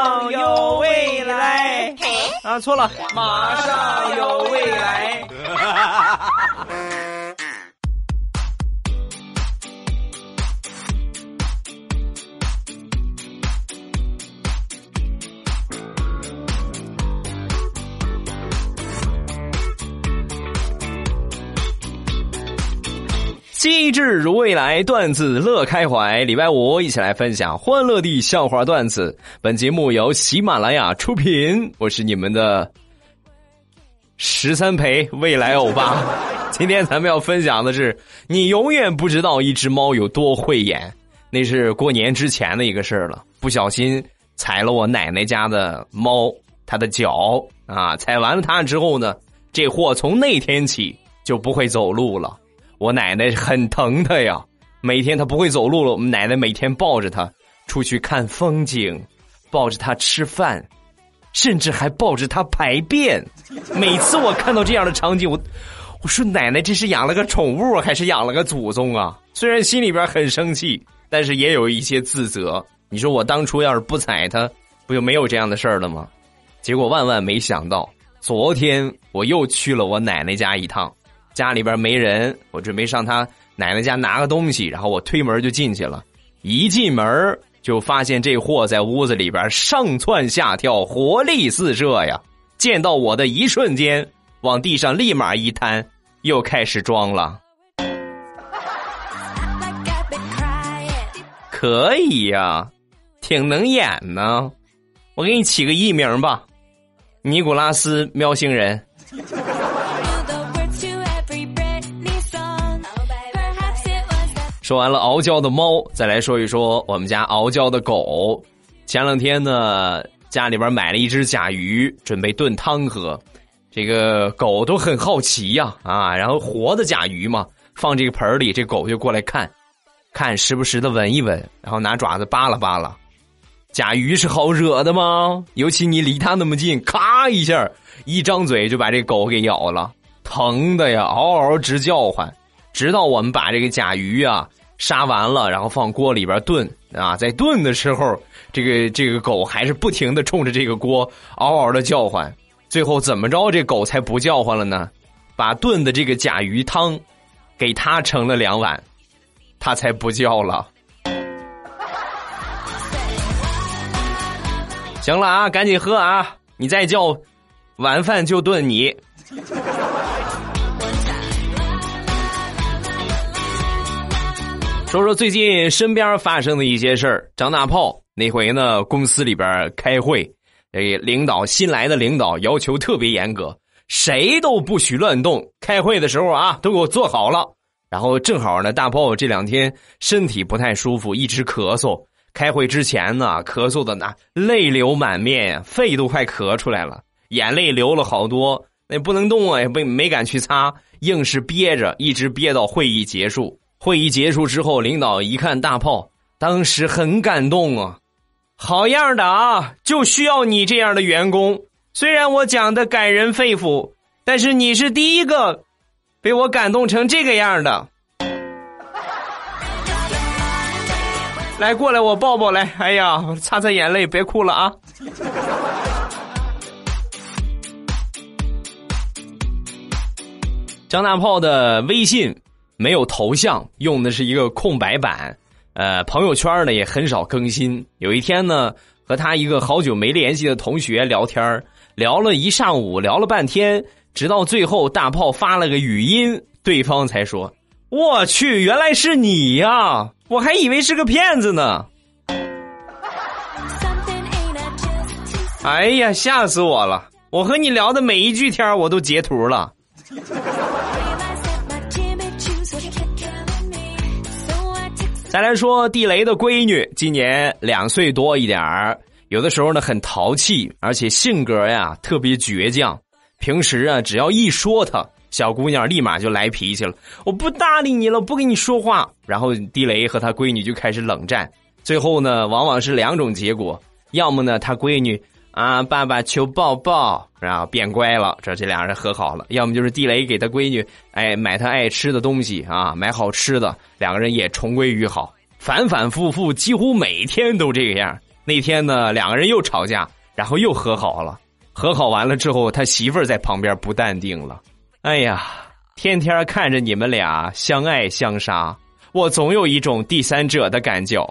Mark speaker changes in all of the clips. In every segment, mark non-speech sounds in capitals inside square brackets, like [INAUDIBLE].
Speaker 1: 上有未来。啊，错了，马上有未来。[LAUGHS] 机智如未来，段子乐开怀。礼拜五一起来分享欢乐的笑话段子。本节目由喜马拉雅出品，我是你们的十三陪未来欧巴。[LAUGHS] 今天咱们要分享的是，你永远不知道一只猫有多会演。那是过年之前的一个事儿了，不小心踩了我奶奶家的猫，它的脚啊，踩完了它之后呢，这货从那天起就不会走路了。我奶奶很疼他呀，每天他不会走路了，我们奶奶每天抱着他出去看风景，抱着他吃饭，甚至还抱着他排便。每次我看到这样的场景，我我说奶奶这是养了个宠物还是养了个祖宗啊？虽然心里边很生气，但是也有一些自责。你说我当初要是不踩他，不就没有这样的事儿了吗？结果万万没想到，昨天我又去了我奶奶家一趟。家里边没人，我准备上他奶奶家拿个东西，然后我推门就进去了。一进门就发现这货在屋子里边上蹿下跳，活力四射呀！见到我的一瞬间，往地上立马一瘫，又开始装了。可以呀，挺能演呢。我给你起个艺名吧，尼古拉斯喵星人。说完了傲娇的猫，再来说一说我们家傲娇的狗。前两天呢，家里边买了一只甲鱼，准备炖汤喝。这个狗都很好奇呀，啊，然后活的甲鱼嘛，放这个盆里，这狗就过来看，看时不时的闻一闻，然后拿爪子扒拉扒拉。甲鱼是好惹的吗？尤其你离它那么近，咔一下，一张嘴就把这狗给咬了，疼的呀，嗷嗷直叫唤。直到我们把这个甲鱼啊。杀完了，然后放锅里边炖啊，在炖的时候，这个这个狗还是不停的冲着这个锅嗷嗷的叫唤。最后怎么着，这狗才不叫唤了呢？把炖的这个甲鱼汤给它盛了两碗，它才不叫了。行了啊，赶紧喝啊！你再叫，晚饭就炖你。说说最近身边发生的一些事儿。张大炮那回呢，公司里边开会，这领导新来的领导要求特别严格，谁都不许乱动。开会的时候啊，都给我坐好了。然后正好呢，大炮这两天身体不太舒服，一直咳嗽。开会之前呢，咳嗽的那泪流满面，肺都快咳出来了，眼泪流了好多。那不能动啊，也没没敢去擦，硬是憋着，一直憋到会议结束。会议结束之后，领导一看大炮，当时很感动啊，好样的啊，就需要你这样的员工。虽然我讲的感人肺腑，但是你是第一个被我感动成这个样的。来，过来，我抱抱来。哎呀，擦擦眼泪，别哭了啊。张大炮的微信。没有头像，用的是一个空白版。呃，朋友圈呢也很少更新。有一天呢，和他一个好久没联系的同学聊天聊了一上午，聊了半天，直到最后大炮发了个语音，对方才说：“我去，原来是你呀！我还以为是个骗子呢。”哎呀，吓死我了！我和你聊的每一句天我都截图了。再来说地雷的闺女，今年两岁多一点儿，有的时候呢很淘气，而且性格呀特别倔强。平时啊，只要一说她，小姑娘立马就来脾气了，我不搭理你了，不跟你说话。然后地雷和他闺女就开始冷战，最后呢，往往是两种结果：要么呢，他闺女。啊，爸爸求抱抱，然后变乖了，这这俩人和好了。要么就是地雷给他闺女，哎，买他爱吃的东西啊，买好吃的，两个人也重归于好。反反复复，几乎每天都这个样。那天呢，两个人又吵架，然后又和好了。和好完了之后，他媳妇儿在旁边不淡定了。哎呀，天天看着你们俩相爱相杀，我总有一种第三者的感觉。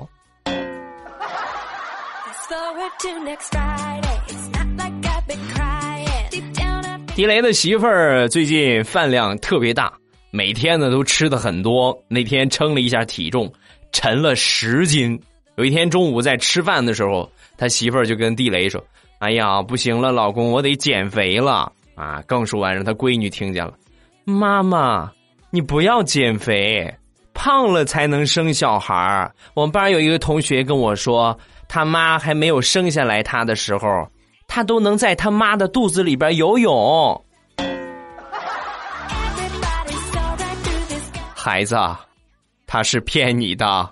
Speaker 1: 地雷的媳妇儿最近饭量特别大，每天呢都吃的很多。那天称了一下体重，沉了十斤。有一天中午在吃饭的时候，他媳妇儿就跟地雷说：“哎呀，不行了，老公，我得减肥了啊！”刚说完，让他闺女听见了：“妈妈，你不要减肥，胖了才能生小孩我们班有一个同学跟我说，他妈还没有生下来他的时候，他都能在他妈的肚子里边游泳。孩子，他是骗你的。”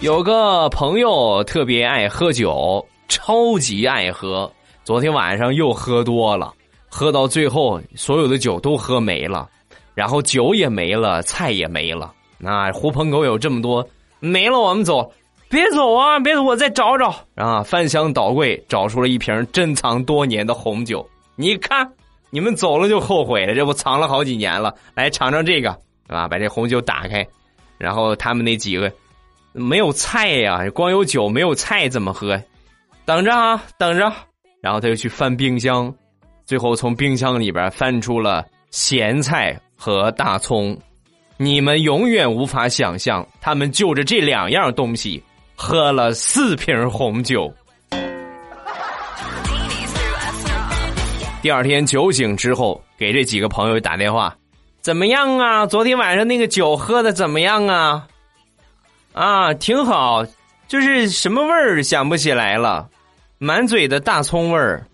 Speaker 1: 有个朋友特别爱喝酒，超级爱喝。昨天晚上又喝多了，喝到最后所有的酒都喝没了，然后酒也没了，菜也没了。那狐朋狗友这么多，没了我们走，别走啊，别走，我再找找啊！翻箱倒柜找出了一瓶珍藏多年的红酒，你看，你们走了就后悔了，这不藏了好几年了，来尝尝这个，啊，把这红酒打开，然后他们那几个。没有菜呀，光有酒没有菜怎么喝？等着啊，等着。然后他又去翻冰箱，最后从冰箱里边翻出了咸菜和大葱。你们永远无法想象，他们就着这两样东西喝了四瓶红酒。第二天酒醒之后，给这几个朋友打电话，怎么样啊？昨天晚上那个酒喝的怎么样啊？啊，挺好，就是什么味儿想不起来了，满嘴的大葱味儿。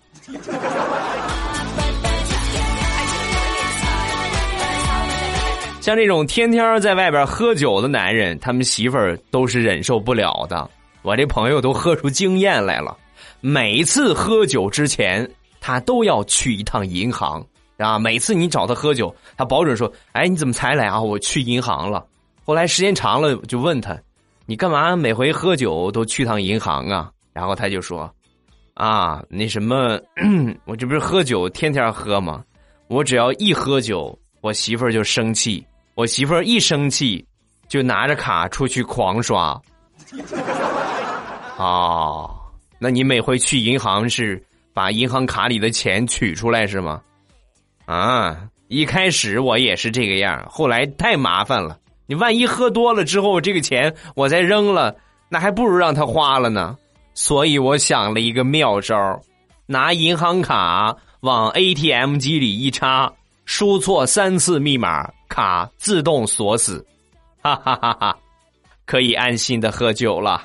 Speaker 1: 像这种天天在外边喝酒的男人，他们媳妇儿都是忍受不了的。我这朋友都喝出经验来了，每次喝酒之前，他都要去一趟银行啊。每次你找他喝酒，他保准说：“哎，你怎么才来啊？我去银行了。”后来时间长了，就问他。你干嘛每回喝酒都去趟银行啊？然后他就说：“啊，那什么，我这不是喝酒天天喝吗？我只要一喝酒，我媳妇儿就生气。我媳妇儿一生气，就拿着卡出去狂刷。哦，那你每回去银行是把银行卡里的钱取出来是吗？啊，一开始我也是这个样，后来太麻烦了。”你万一喝多了之后，这个钱我再扔了，那还不如让他花了呢。所以我想了一个妙招，拿银行卡往 ATM 机里一插，输错三次密码，卡自动锁死，哈哈哈哈，可以安心的喝酒了。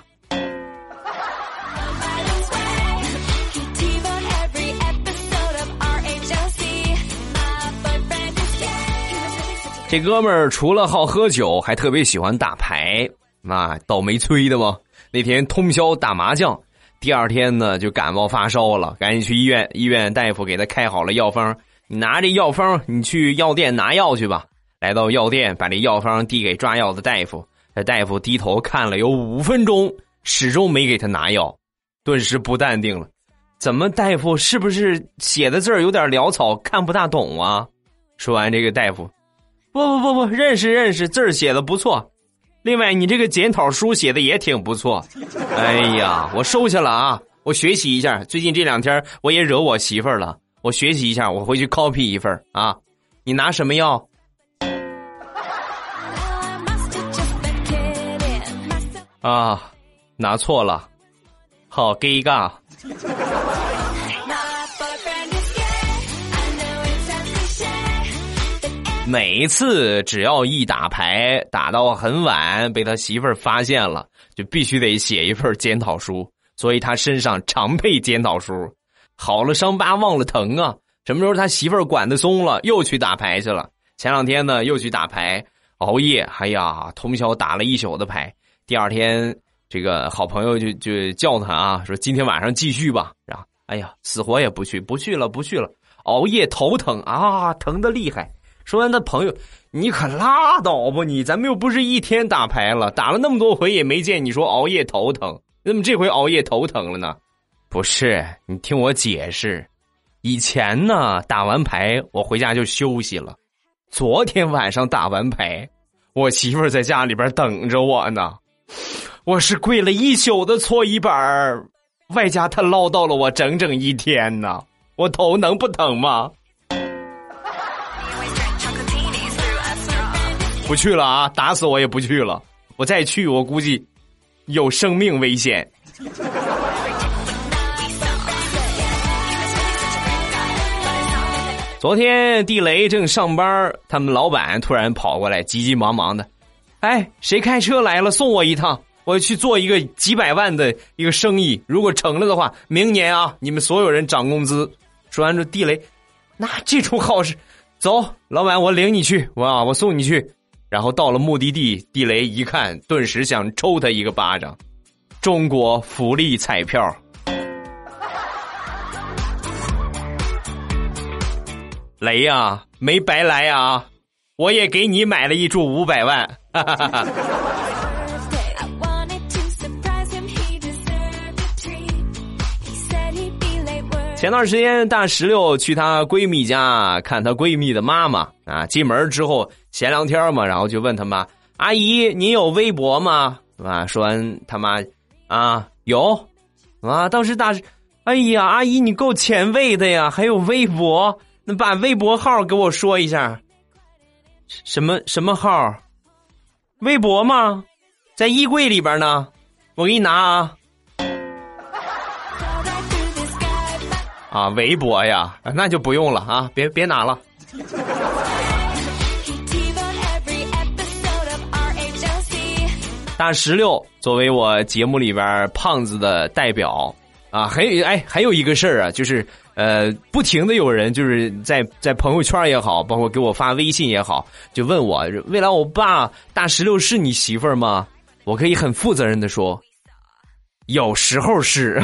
Speaker 1: 这哥们儿除了好喝酒，还特别喜欢打牌，啊，倒霉催的嘛。那天通宵打麻将，第二天呢就感冒发烧了，赶紧去医院。医院大夫给他开好了药方，你拿着药方，你去药店拿药去吧。来到药店，把这药方递给抓药的大夫。这大夫低头看了有五分钟，始终没给他拿药，顿时不淡定了。怎么，大夫是不是写的字儿有点潦草，看不大懂啊？说完，这个大夫。不不不不，认识认识，字儿写的不错。另外，你这个检讨书写的也挺不错。哎呀，我收下了啊，我学习一下。最近这两天我也惹我媳妇儿了，我学习一下，我回去 copy 一份啊。你拿什么药？啊，拿错了，好 gay 尬。每一次只要一打牌打到很晚，被他媳妇儿发现了，就必须得写一份检讨书。所以他身上常备检讨书。好了伤疤忘了疼啊！什么时候他媳妇儿管得松了，又去打牌去了。前两天呢，又去打牌，熬夜，哎呀，通宵打了一宿的牌。第二天，这个好朋友就就叫他啊，说今天晚上继续吧。然后，哎呀，死活也不去，不去了，不去了。熬夜头疼啊，疼的厉害。说完，他朋友你可拉倒吧你！咱们又不是一天打牌了，打了那么多回也没见你说熬夜头疼，怎么这回熬夜头疼了呢？不是，你听我解释，以前呢打完牌我回家就休息了，昨天晚上打完牌，我媳妇儿在家里边等着我呢，我是跪了一宿的搓衣板外加她唠叨了我整整一天呢，我头能不疼吗？不去了啊！打死我也不去了。我再去，我估计有生命危险。昨天地雷正上班，他们老板突然跑过来，急急忙忙的：“哎，谁开车来了？送我一趟，我去做一个几百万的一个生意。如果成了的话，明年啊，你们所有人涨工资。”说完这地雷，那这出好事，走，老板，我领你去，我，我送你去。然后到了目的地，地雷一看，顿时想抽他一个巴掌。中国福利彩票，雷呀，没白来啊！我也给你买了一注五百万。哈哈哈 [LAUGHS] 前段时间，大石榴去她闺蜜家看她闺蜜的妈妈啊。进门之后闲聊天嘛，然后就问她妈：“阿姨，您有微博吗？”啊，说完他妈啊有啊，当时大，哎呀，阿姨你够前卫的呀，还有微博，那把微博号给我说一下。什么什么号？微博吗？在衣柜里边呢，我给你拿啊。啊，微博呀，那就不用了啊，别别拿了。大石榴作为我节目里边胖子的代表啊，还有哎，还有一个事儿啊，就是呃，不停的有人就是在在朋友圈也好，包括给我发微信也好，就问我未来我爸大石榴是你媳妇吗？我可以很负责任的说，有时候是。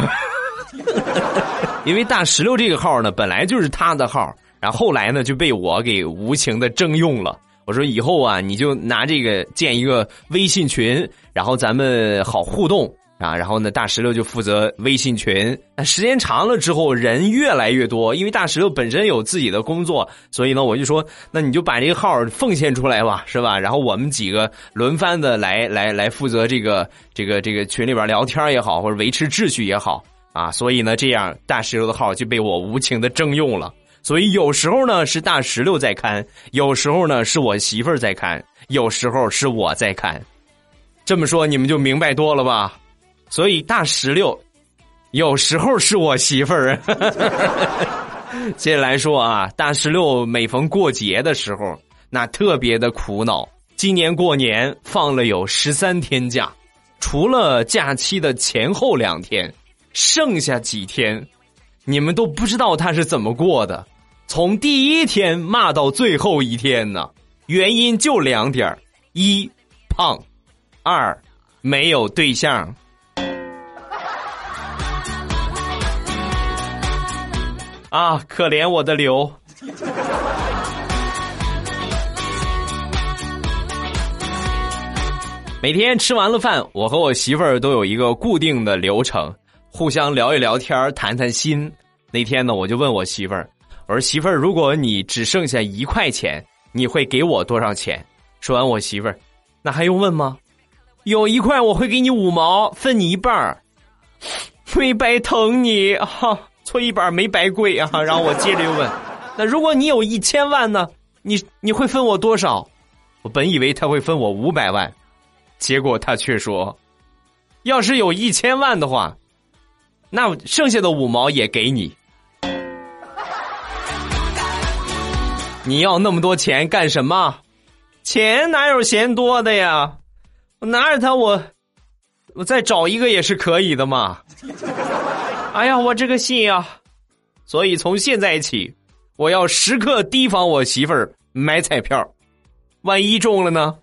Speaker 1: [LAUGHS] 因为大石榴这个号呢，本来就是他的号，然后后来呢就被我给无情的征用了。我说以后啊，你就拿这个建一个微信群，然后咱们好互动啊。然后呢，大石榴就负责微信群。那时间长了之后，人越来越多，因为大石榴本身有自己的工作，所以呢，我就说，那你就把这个号奉献出来吧，是吧？然后我们几个轮番的来来来负责这个这个这个群里边聊天也好，或者维持秩序也好。啊，所以呢，这样大石榴的号就被我无情的征用了。所以有时候呢是大石榴在看，有时候呢是我媳妇儿在看，有时候是我在看。这么说你们就明白多了吧？所以大石榴有时候是我媳妇儿。接下来说啊，大石榴每逢过节的时候，那特别的苦恼。今年过年放了有十三天假，除了假期的前后两天。剩下几天，你们都不知道他是怎么过的，从第一天骂到最后一天呢？原因就两点一胖，二没有对象。啊，可怜我的刘。每天吃完了饭，我和我媳妇儿都有一个固定的流程。互相聊一聊天谈谈心。那天呢，我就问我媳妇儿：“我说媳妇儿，如果你只剩下一块钱，你会给我多少钱？”说完，我媳妇儿：“那还用问吗？有一块我会给你五毛，分你一半儿，[LAUGHS] 没白疼你哈，[LAUGHS] 搓衣板没白跪啊。[LAUGHS] ”然后我接着又问：“那如果你有一千万呢？你你会分我多少？”我本以为他会分我五百万，结果他却说：“要是有一千万的话。”那剩下的五毛也给你。[LAUGHS] 你要那么多钱干什么？钱哪有嫌多的呀？我拿着它，我我再找一个也是可以的嘛。哎呀，我这个心呀！所以从现在起，我要时刻提防我媳妇儿买彩票，万一中了呢？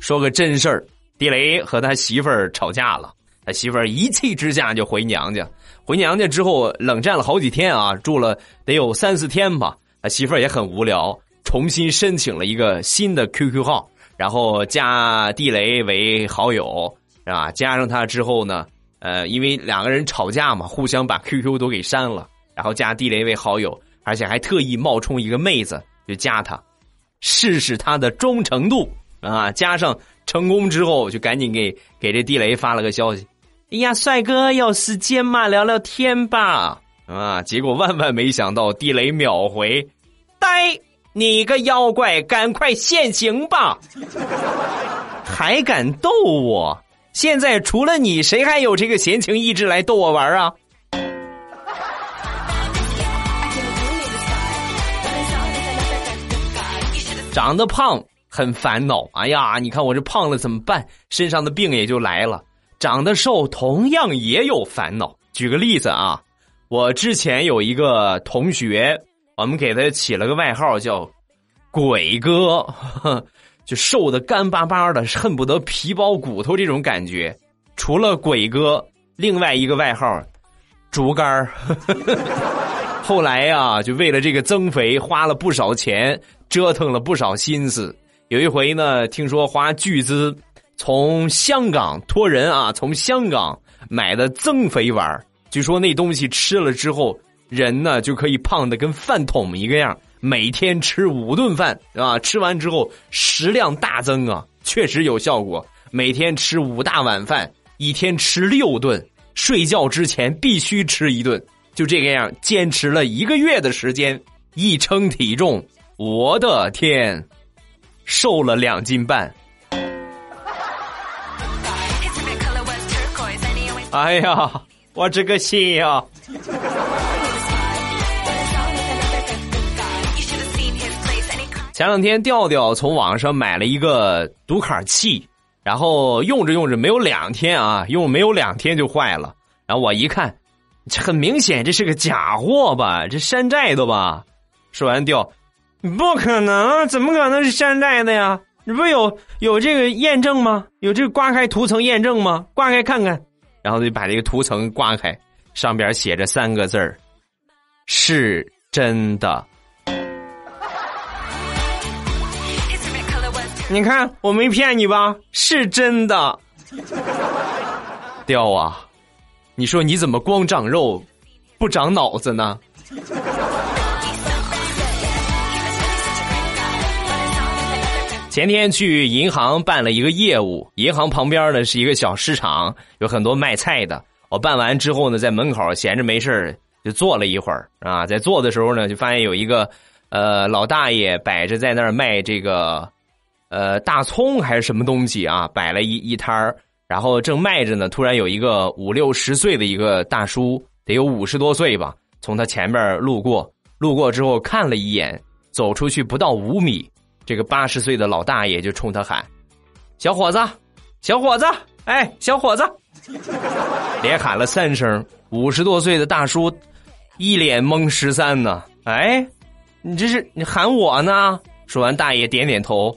Speaker 1: 说个真事儿，地雷和他媳妇儿吵架了，他媳妇儿一气之下就回娘家。回娘家之后冷战了好几天啊，住了得有三四天吧。他媳妇儿也很无聊，重新申请了一个新的 QQ 号，然后加地雷为好友，是吧？加上他之后呢，呃，因为两个人吵架嘛，互相把 QQ 都给删了，然后加地雷为好友，而且还特意冒充一个妹子就加他，试试他的忠诚度啊。加上成功之后，就赶紧给给这地雷发了个消息。哎呀，帅哥，有时间嘛？聊聊天吧。啊！结果万万没想到，地雷秒回：“呆，你个妖怪，赶快现形吧！” [LAUGHS] 还敢逗我？现在除了你，谁还有这个闲情逸致来逗我玩啊？长得胖很烦恼。哎呀，你看我这胖了怎么办？身上的病也就来了。长得瘦同样也有烦恼。举个例子啊，我之前有一个同学，我们给他起了个外号叫“鬼哥”，就瘦的干巴巴的，恨不得皮包骨头这种感觉。除了鬼哥，另外一个外号“竹竿后来呀，就为了这个增肥，花了不少钱，折腾了不少心思。有一回呢，听说花巨资。从香港托人啊，从香港买的增肥丸据说那东西吃了之后，人呢就可以胖的跟饭桶一个样，每天吃五顿饭啊，吃完之后食量大增啊，确实有效果。每天吃五大碗饭，一天吃六顿，睡觉之前必须吃一顿，就这个样坚持了一个月的时间，一称体重，我的天，瘦了两斤半。哎呀，我这个心呀！前两天调调从网上买了一个读卡器，然后用着用着没有两天啊，用没有两天就坏了。然后我一看，很明显这是个假货吧？这山寨的吧？说完调，不可能，怎么可能是山寨的呀？你不有有这个验证吗？有这个刮开涂层验证吗？刮开看看。然后就把这个涂层刮开，上边写着三个字儿：“是真的。”你看我没骗你吧？是真的。[LAUGHS] 掉啊！你说你怎么光长肉，不长脑子呢？[LAUGHS] 前天去银行办了一个业务，银行旁边呢是一个小市场，有很多卖菜的。我办完之后呢，在门口闲着没事就坐了一会儿啊。在坐的时候呢，就发现有一个呃老大爷摆着在那儿卖这个呃大葱还是什么东西啊，摆了一一摊儿，然后正卖着呢。突然有一个五六十岁的一个大叔，得有五十多岁吧，从他前面路过，路过之后看了一眼，走出去不到五米。这个八十岁的老大爷就冲他喊：“小伙子，小伙子，哎，小伙子！”连喊了三声。五十多岁的大叔一脸懵十三呢。哎，你这是你喊我呢？说完，大爷点点头。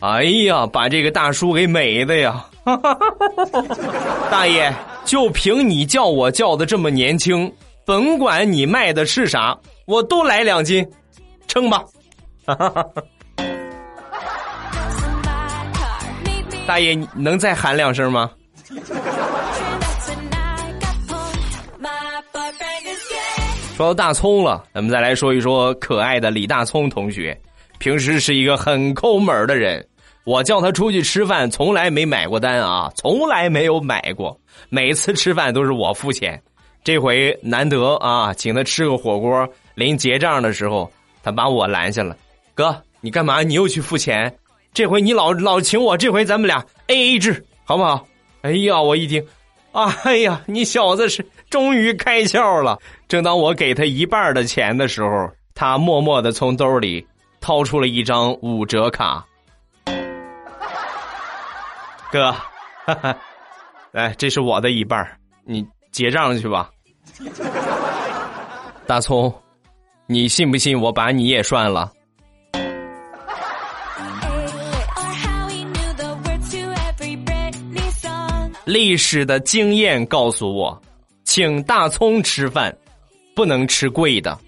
Speaker 1: 哎呀，把这个大叔给美的呀！[LAUGHS] 大爷，就凭你叫我叫的这么年轻，甭管你卖的是啥，我都来两斤，称吧。[LAUGHS] 大爷，你能再喊两声吗？说到大葱了，咱们再来说一说可爱的李大葱同学。平时是一个很抠门的人，我叫他出去吃饭，从来没买过单啊，从来没有买过。每次吃饭都是我付钱，这回难得啊，请他吃个火锅。临结账的时候，他把我拦下了。哥，你干嘛？你又去付钱？这回你老老请我，这回咱们俩 A A 制，好不好？哎呀，我一听，哎呀，你小子是终于开窍了。正当我给他一半的钱的时候，他默默的从兜里掏出了一张五折卡。哥，哈哈，来，这是我的一半，你结账去吧。大葱，你信不信我把你也涮了？历史的经验告诉我，请大葱吃饭，不能吃贵的，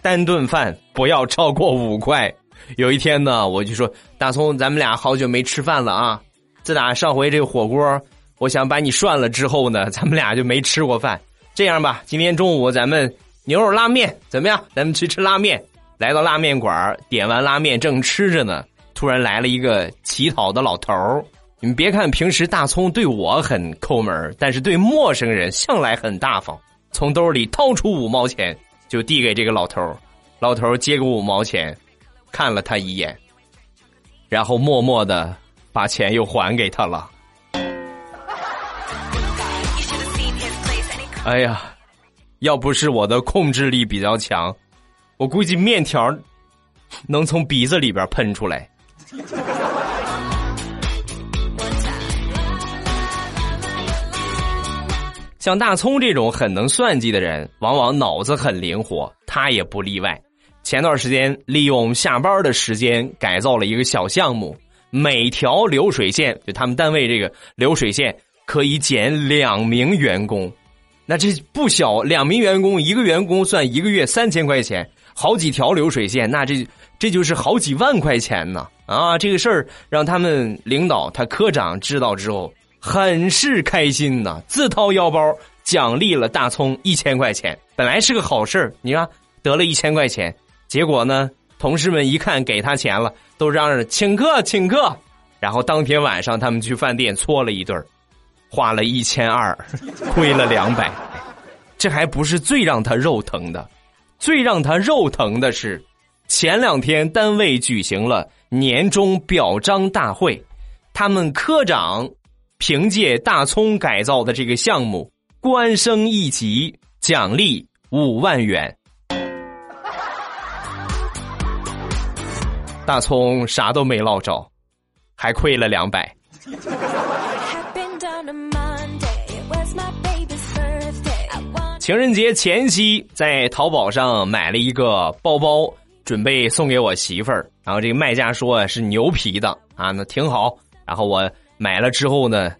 Speaker 1: 单顿饭不要超过五块。有一天呢，我就说大葱，咱们俩好久没吃饭了啊！自打上回这个火锅，我想把你涮了之后呢，咱们俩就没吃过饭。这样吧，今天中午咱们牛肉拉面怎么样？咱们去吃拉面。来到拉面馆点完拉面正吃着呢，突然来了一个乞讨的老头你们别看平时大葱对我很抠门但是对陌生人向来很大方。从兜里掏出五毛钱，就递给这个老头老头接过五毛钱。看了他一眼，然后默默的把钱又还给他了。哎呀，要不是我的控制力比较强，我估计面条能从鼻子里边喷出来。像大葱这种很能算计的人，往往脑子很灵活，他也不例外。前段时间利用下班的时间改造了一个小项目，每条流水线就他们单位这个流水线可以减两名员工，那这不小，两名员工一个员工算一个月三千块钱，好几条流水线，那这这就是好几万块钱呢啊！这个事儿让他们领导他科长知道之后，很是开心呐，自掏腰包奖励了大葱一千块钱，本来是个好事你看得了一千块钱。结果呢？同事们一看给他钱了，都嚷嚷请客请客。然后当天晚上，他们去饭店搓了一顿花了一千二，亏了两百。这还不是最让他肉疼的，最让他肉疼的是，前两天单位举行了年终表彰大会，他们科长凭借大葱改造的这个项目官升一级，奖励五万元。大葱啥都没捞着，还亏了两百。情人节前夕，在淘宝上买了一个包包，准备送给我媳妇儿。然后这个卖家说是牛皮的啊，那挺好。然后我买了之后呢，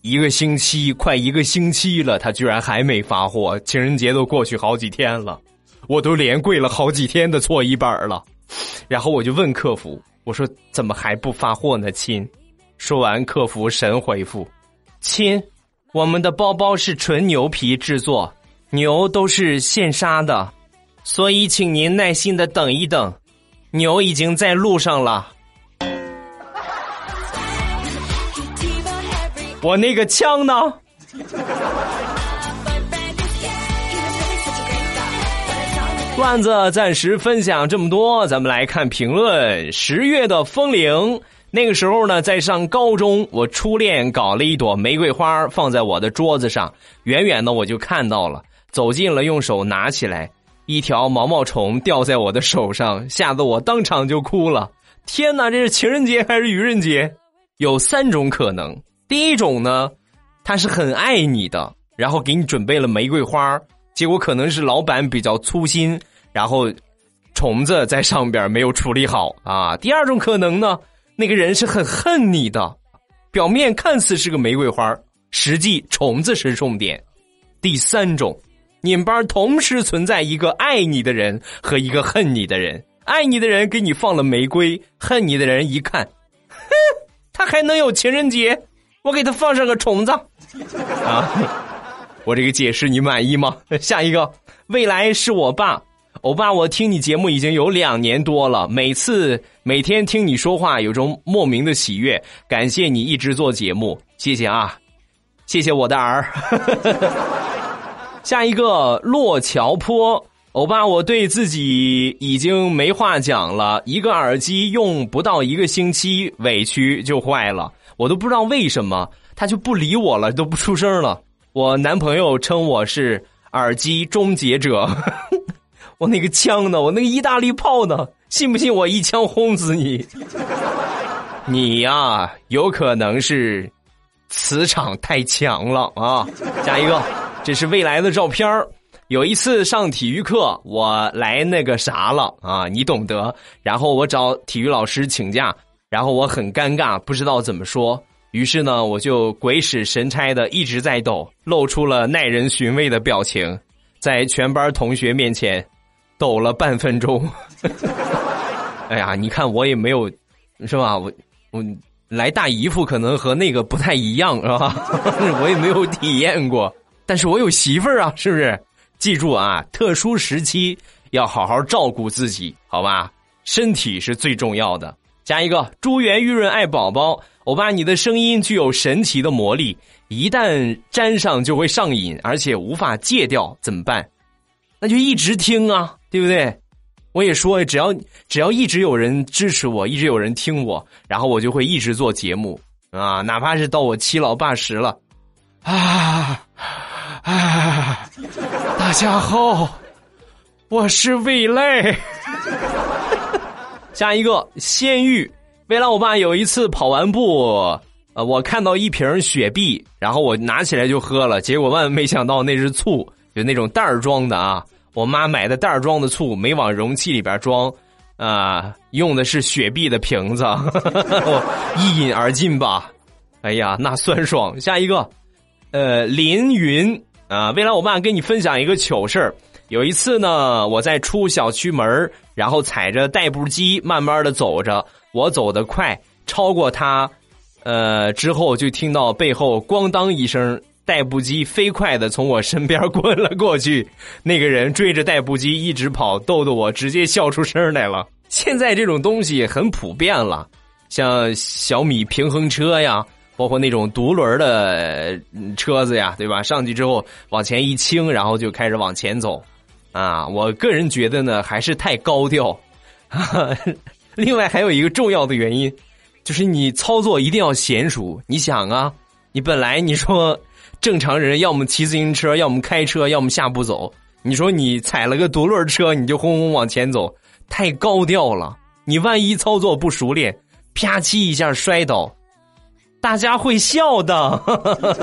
Speaker 1: 一个星期快一个星期了，他居然还没发货。情人节都过去好几天了，我都连跪了好几天的搓衣板了。然后我就问客服：“我说怎么还不发货呢，亲？”说完，客服神回复：“亲，我们的包包是纯牛皮制作，牛都是现杀的，所以请您耐心的等一等，牛已经在路上了。”我那个枪呢？段子暂时分享这么多，咱们来看评论。十月的风铃，那个时候呢，在上高中，我初恋搞了一朵玫瑰花放在我的桌子上，远远的我就看到了，走近了，用手拿起来，一条毛毛虫掉在我的手上，吓得我当场就哭了。天哪，这是情人节还是愚人节？有三种可能，第一种呢，他是很爱你的，然后给你准备了玫瑰花。结果可能是老板比较粗心，然后虫子在上边没有处理好啊。第二种可能呢，那个人是很恨你的，表面看似是个玫瑰花，实际虫子是重点。第三种，你们班同时存在一个爱你的人和一个恨你的人，爱你的人给你放了玫瑰，恨你的人一看，哼，他还能有情人节，我给他放上个虫子啊。我这个解释你满意吗？[LAUGHS] 下一个，未来是我爸，欧巴，我听你节目已经有两年多了，每次每天听你说话，有种莫名的喜悦。感谢你一直做节目，谢谢啊，谢谢我的儿。[LAUGHS] 下一个，洛桥坡，欧巴，我对自己已经没话讲了，一个耳机用不到一个星期，委屈就坏了，我都不知道为什么，他就不理我了，都不出声了。我男朋友称我是耳机终结者，[LAUGHS] 我那个枪呢？我那个意大利炮呢？信不信我一枪轰死你？[LAUGHS] 你呀，有可能是磁场太强了啊！下一个，这是未来的照片有一次上体育课，我来那个啥了啊？你懂得。然后我找体育老师请假，然后我很尴尬，不知道怎么说。于是呢，我就鬼使神差的一直在抖，露出了耐人寻味的表情，在全班同学面前抖了半分钟。[LAUGHS] 哎呀，你看我也没有，是吧？我我来大姨夫可能和那个不太一样，是吧？[LAUGHS] 我也没有体验过，但是我有媳妇儿啊，是不是？记住啊，特殊时期要好好照顾自己，好吧？身体是最重要的。加一个，珠圆玉润爱宝宝，欧巴，你的声音具有神奇的魔力，一旦沾上就会上瘾，而且无法戒掉，怎么办？那就一直听啊，对不对？我也说，只要只要一直有人支持我，一直有人听我，然后我就会一直做节目啊，哪怕是到我七老八十了，啊啊！大家好，我是未来。下一个仙玉，未来我爸有一次跑完步，呃，我看到一瓶雪碧，然后我拿起来就喝了，结果万万没想到那是醋，就那种袋儿装的啊。我妈买的袋儿装的醋没往容器里边装，啊，用的是雪碧的瓶子，[LAUGHS] 我一饮而尽吧。哎呀，那酸爽。下一个，呃，林云啊，未来我爸跟你分享一个糗事儿。有一次呢，我在出小区门然后踩着代步机慢慢的走着，我走得快，超过他，呃，之后就听到背后咣当一声。代步机飞快的从我身边滚了过去，那个人追着代步机一直跑，逗得我直接笑出声来了。现在这种东西很普遍了，像小米平衡车呀，包括那种独轮的车子呀，对吧？上去之后往前一倾，然后就开始往前走。啊，我个人觉得呢，还是太高调。[LAUGHS] 另外还有一个重要的原因，就是你操作一定要娴熟。你想啊，你本来你说。正常人要么骑自行车，要么开车，要么下步走。你说你踩了个独轮车，你就轰轰往前走，太高调了。你万一操作不熟练，啪叽一下摔倒，大家会笑的。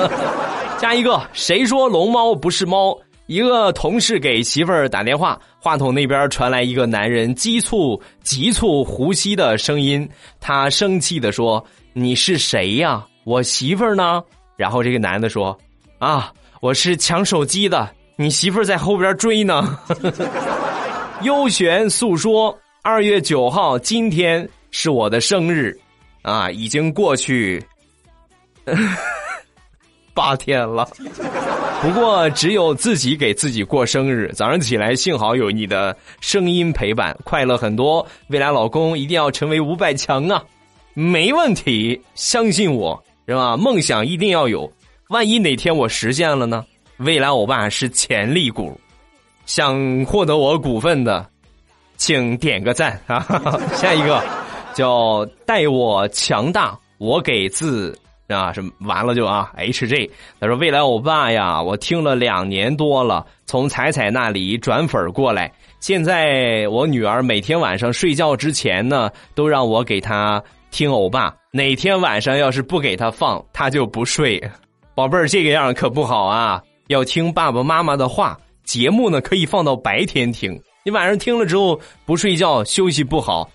Speaker 1: [LAUGHS] 加一个，谁说龙猫不是猫？一个同事给媳妇儿打电话，话筒那边传来一个男人急促、急促呼吸的声音。他生气的说：“你是谁呀？我媳妇儿呢？”然后这个男的说。啊！我是抢手机的，你媳妇儿在后边追呢。[LAUGHS] 优璇诉说，二月九号，今天是我的生日，啊，已经过去 [LAUGHS] 八天了。不过只有自己给自己过生日，早上起来幸好有你的声音陪伴，快乐很多。未来老公一定要成为五百强啊！没问题，相信我，是吧？梦想一定要有。万一哪天我实现了呢？未来欧巴是潜力股，想获得我股份的，请点个赞啊！[LAUGHS] 下一个叫待我强大，我给字啊什么完了就啊 H J，他说未来欧巴呀，我听了两年多了，从彩彩那里转粉过来，现在我女儿每天晚上睡觉之前呢，都让我给她听欧巴，哪天晚上要是不给她放，她就不睡。宝贝儿，这个样可不好啊！要听爸爸妈妈的话。节目呢，可以放到白天听。你晚上听了之后不睡觉，休息不好，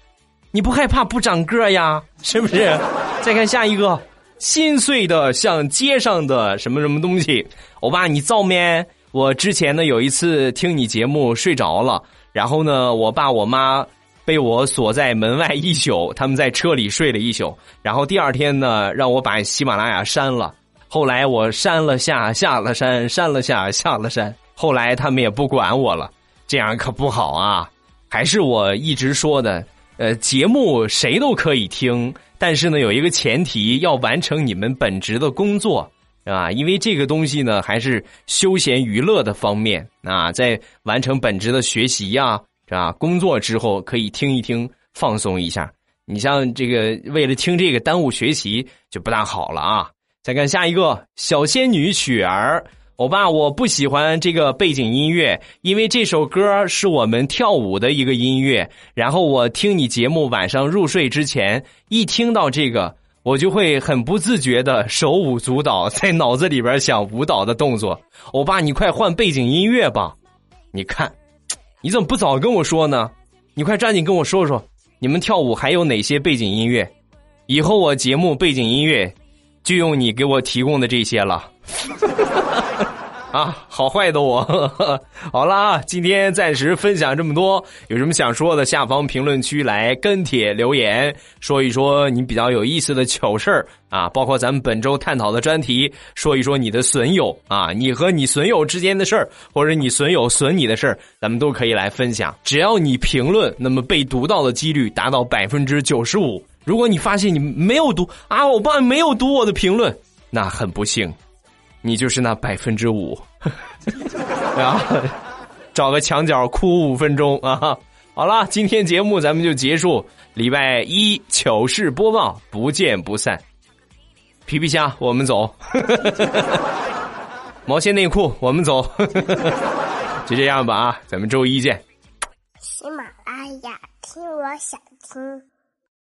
Speaker 1: 你不害怕不长个呀？是不是？再看下一个，心碎的像街上的什么什么东西。欧巴，你造咩？我之前呢有一次听你节目睡着了，然后呢，我爸我妈被我锁在门外一宿，他们在车里睡了一宿，然后第二天呢，让我把喜马拉雅删了。后来我删了下，下了删，删了下，下了删。后来他们也不管我了，这样可不好啊！还是我一直说的，呃，节目谁都可以听，但是呢，有一个前提，要完成你们本职的工作，啊？因为这个东西呢，还是休闲娱乐的方面啊，在完成本职的学习呀，是吧？工作之后可以听一听，放松一下。你像这个，为了听这个耽误学习，就不大好了啊！再看下一个小仙女雪儿，欧巴，我不喜欢这个背景音乐，因为这首歌是我们跳舞的一个音乐。然后我听你节目，晚上入睡之前一听到这个，我就会很不自觉的手舞足蹈，在脑子里边想舞蹈的动作。欧巴，你快换背景音乐吧！你看，你怎么不早跟我说呢？你快抓紧跟我说说，你们跳舞还有哪些背景音乐？以后我节目背景音乐。就用你给我提供的这些了。[LAUGHS] 啊，好坏的我，[LAUGHS] 好了啊，今天暂时分享这么多，有什么想说的，下方评论区来跟帖留言，说一说你比较有意思的糗事儿啊，包括咱们本周探讨的专题，说一说你的损友啊，你和你损友之间的事儿，或者你损友损你的事儿，咱们都可以来分享。只要你评论，那么被读到的几率达到百分之九十五。如果你发现你没有读啊，我爸没有读我的评论，那很不幸。你就是那百分之五，然 [LAUGHS] 后找个墙角哭五分钟啊！好了，今天节目咱们就结束，礼拜一糗事播报，不见不散。皮皮虾，我们走；[LAUGHS] 毛线内裤，我们走。[LAUGHS] 就这样吧啊，咱们周一见。
Speaker 2: 喜马拉雅，听我想听。